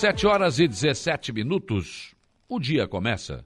Sete horas e 17 minutos. O dia começa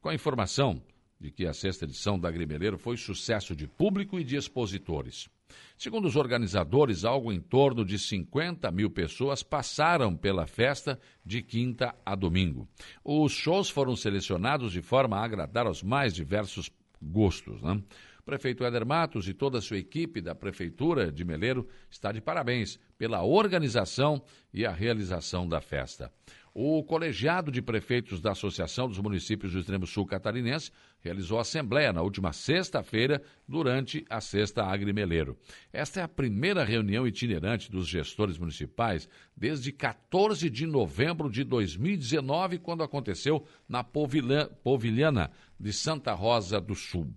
com a informação de que a sexta edição da Grimeleiro foi sucesso de público e de expositores. Segundo os organizadores, algo em torno de 50 mil pessoas passaram pela festa de quinta a domingo. Os shows foram selecionados de forma a agradar aos mais diversos gostos. Né? Prefeito Éder Matos e toda a sua equipe da Prefeitura de Meleiro está de parabéns pela organização e a realização da festa. O colegiado de prefeitos da Associação dos Municípios do Extremo Sul Catarinense realizou assembleia na última sexta-feira durante a Sexta Agrimeleiro. Esta é a primeira reunião itinerante dos gestores municipais desde 14 de novembro de 2019, quando aconteceu na Povilhana de Santa Rosa do Sul.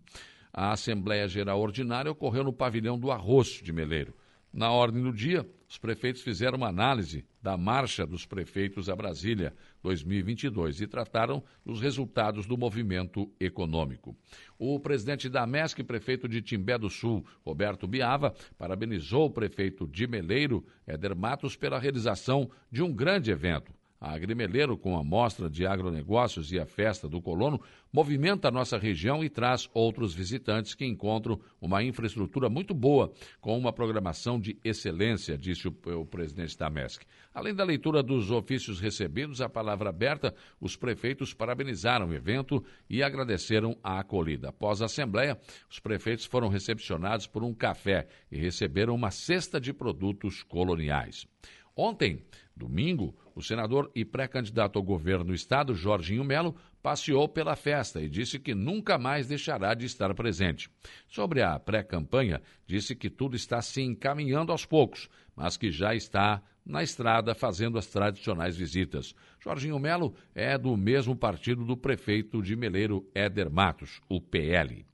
A Assembleia Geral Ordinária ocorreu no pavilhão do Arroço de Meleiro. Na ordem do dia, os prefeitos fizeram uma análise da marcha dos prefeitos a Brasília 2022 e trataram dos resultados do movimento econômico. O presidente da MESC, prefeito de Timbé do Sul, Roberto Biava, parabenizou o prefeito de Meleiro, Éder Matos, pela realização de um grande evento a Agrimeleiro, com a mostra de agronegócios e a festa do colono, movimenta a nossa região e traz outros visitantes que encontram uma infraestrutura muito boa, com uma programação de excelência, disse o, o presidente da MESC. Além da leitura dos ofícios recebidos, a palavra aberta, os prefeitos parabenizaram o evento e agradeceram a acolhida. Após a Assembleia, os prefeitos foram recepcionados por um café e receberam uma cesta de produtos coloniais. Ontem, domingo, o senador e pré-candidato ao governo do estado, Jorginho Melo, passeou pela festa e disse que nunca mais deixará de estar presente. Sobre a pré-campanha, disse que tudo está se encaminhando aos poucos, mas que já está na estrada fazendo as tradicionais visitas. Jorginho Melo é do mesmo partido do prefeito de Meleiro, Éder Matos, o PL.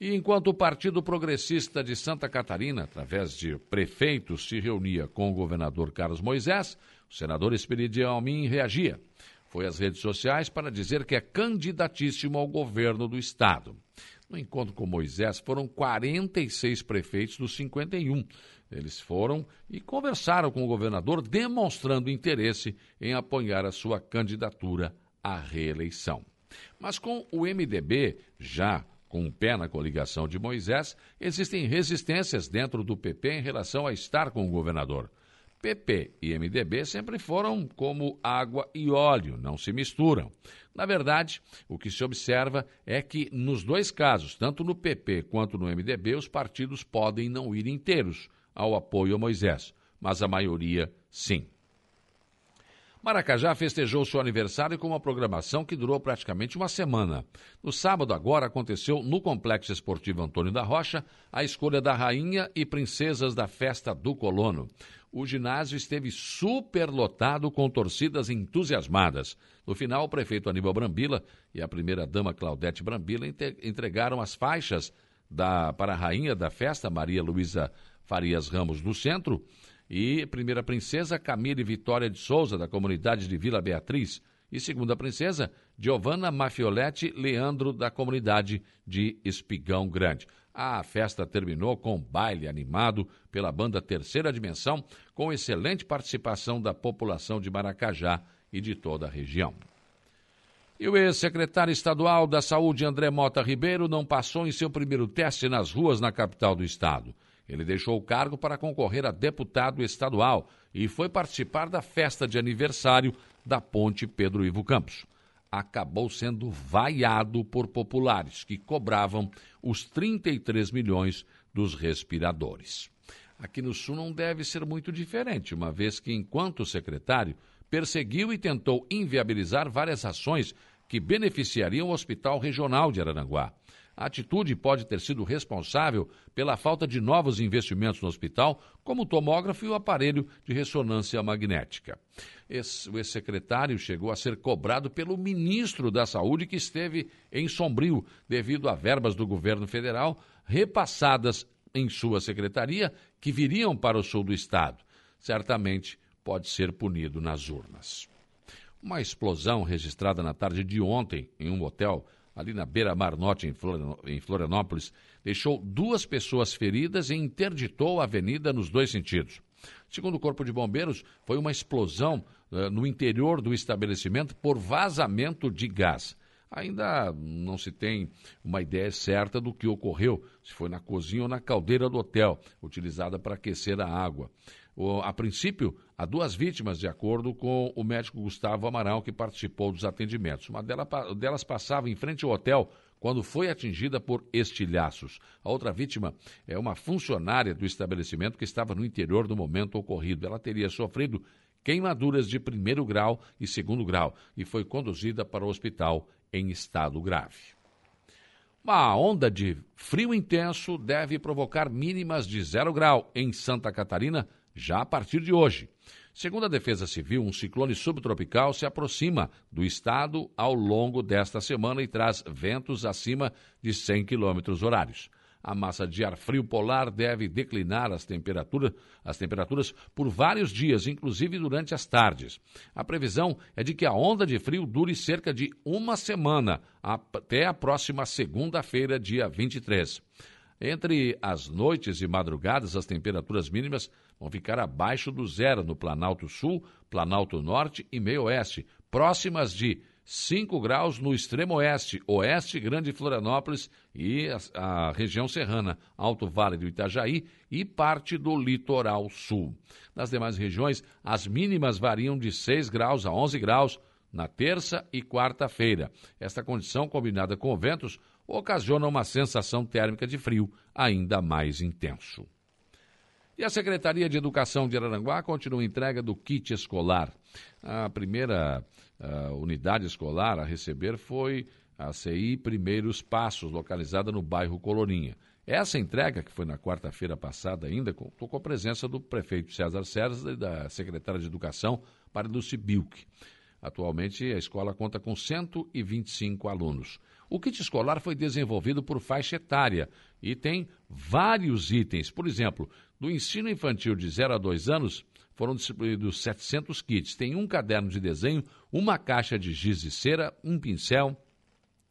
E enquanto o Partido Progressista de Santa Catarina, através de prefeitos, se reunia com o governador Carlos Moisés, o senador Esperidião Almin reagia. Foi às redes sociais para dizer que é candidatíssimo ao governo do Estado. No encontro com Moisés, foram 46 prefeitos dos 51. Eles foram e conversaram com o governador, demonstrando interesse em apoiar a sua candidatura à reeleição. Mas com o MDB já com um pé na coligação de Moisés, existem resistências dentro do PP em relação a estar com o governador. PP e MDB sempre foram como água e óleo, não se misturam. Na verdade, o que se observa é que, nos dois casos, tanto no PP quanto no MDB, os partidos podem não ir inteiros ao apoio a Moisés, mas a maioria sim. Maracajá festejou seu aniversário com uma programação que durou praticamente uma semana. No sábado, agora, aconteceu no Complexo Esportivo Antônio da Rocha a escolha da rainha e princesas da festa do colono. O ginásio esteve superlotado com torcidas entusiasmadas. No final, o prefeito Aníbal Brambila e a primeira-dama Claudete Brambila entregaram as faixas da, para a rainha da festa, Maria Luísa Farias Ramos, do centro, e primeira princesa Camille Vitória de Souza, da comunidade de Vila Beatriz, e segunda princesa Giovanna Mafioletti Leandro, da comunidade de Espigão Grande. A festa terminou com baile animado pela banda Terceira Dimensão, com excelente participação da população de Maracajá e de toda a região. E o ex-secretário estadual da Saúde, André Mota Ribeiro, não passou em seu primeiro teste nas ruas na capital do estado. Ele deixou o cargo para concorrer a deputado estadual e foi participar da festa de aniversário da Ponte Pedro Ivo Campos. Acabou sendo vaiado por populares que cobravam os 33 milhões dos respiradores. Aqui no Sul não deve ser muito diferente, uma vez que, enquanto secretário, perseguiu e tentou inviabilizar várias ações que beneficiariam o Hospital Regional de Araranguá. A atitude pode ter sido responsável pela falta de novos investimentos no hospital, como o tomógrafo e o aparelho de ressonância magnética. Esse, o ex-secretário chegou a ser cobrado pelo ministro da Saúde, que esteve em sombrio devido a verbas do governo federal repassadas em sua secretaria que viriam para o sul do estado. Certamente pode ser punido nas urnas. Uma explosão registrada na tarde de ontem em um hotel ali na beira-mar norte, em Florianópolis, deixou duas pessoas feridas e interditou a avenida nos dois sentidos. Segundo o Corpo de Bombeiros, foi uma explosão uh, no interior do estabelecimento por vazamento de gás. Ainda não se tem uma ideia certa do que ocorreu, se foi na cozinha ou na caldeira do hotel, utilizada para aquecer a água. A princípio, há duas vítimas, de acordo com o médico Gustavo Amaral, que participou dos atendimentos. Uma delas, delas passava em frente ao hotel quando foi atingida por estilhaços. A outra vítima é uma funcionária do estabelecimento que estava no interior do momento ocorrido. Ela teria sofrido queimaduras de primeiro grau e segundo grau e foi conduzida para o hospital em estado grave. Uma onda de frio intenso deve provocar mínimas de zero grau em Santa Catarina já a partir de hoje. Segundo a Defesa Civil, um ciclone subtropical se aproxima do estado ao longo desta semana e traz ventos acima de 100 km horários. A massa de ar frio polar deve declinar as temperaturas, as temperaturas por vários dias, inclusive durante as tardes. A previsão é de que a onda de frio dure cerca de uma semana, até a próxima segunda-feira, dia 23. Entre as noites e madrugadas, as temperaturas mínimas vão ficar abaixo do zero no Planalto Sul, Planalto Norte e Meio Oeste, próximas de 5 graus no extremo oeste, oeste, Grande Florianópolis e a, a, região serrana, Alto Vale do Itajaí e parte do litoral sul. Nas demais regiões, as mínimas variam de 6 graus a 11 graus na terça e quarta-feira. Esta condição, combinada com ventos, ocasiona uma sensação térmica de frio ainda mais intenso. E a Secretaria de Educação de Araranguá continua a entrega do kit escolar. A primeira uh, unidade escolar a receber foi a CI Primeiros Passos, localizada no bairro Colorinha. Essa entrega, que foi na quarta-feira passada ainda, contou com a presença do prefeito César César e da secretária de Educação, Mariluce Bilk. Atualmente, a escola conta com 125 alunos. O kit escolar foi desenvolvido por faixa etária e tem vários itens. Por exemplo, do ensino infantil de 0 a 2 anos, foram distribuídos 700 kits. Tem um caderno de desenho, uma caixa de giz de cera, um pincel,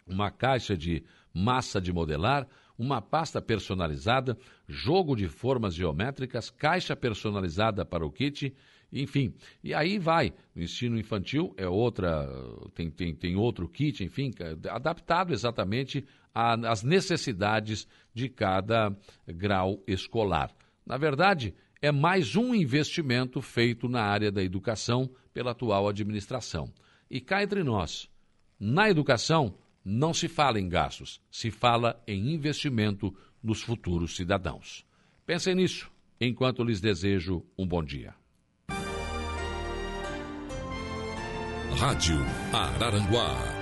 uma caixa de massa de modelar, uma pasta personalizada, jogo de formas geométricas, caixa personalizada para o kit, enfim. E aí vai. O ensino infantil é outra, tem, tem, tem outro kit, enfim, adaptado exatamente às necessidades de cada grau escolar. Na verdade, é mais um investimento feito na área da educação pela atual administração. E cá entre nós, na educação não se fala em gastos, se fala em investimento nos futuros cidadãos. Pensem nisso enquanto lhes desejo um bom dia. Rádio Araranguá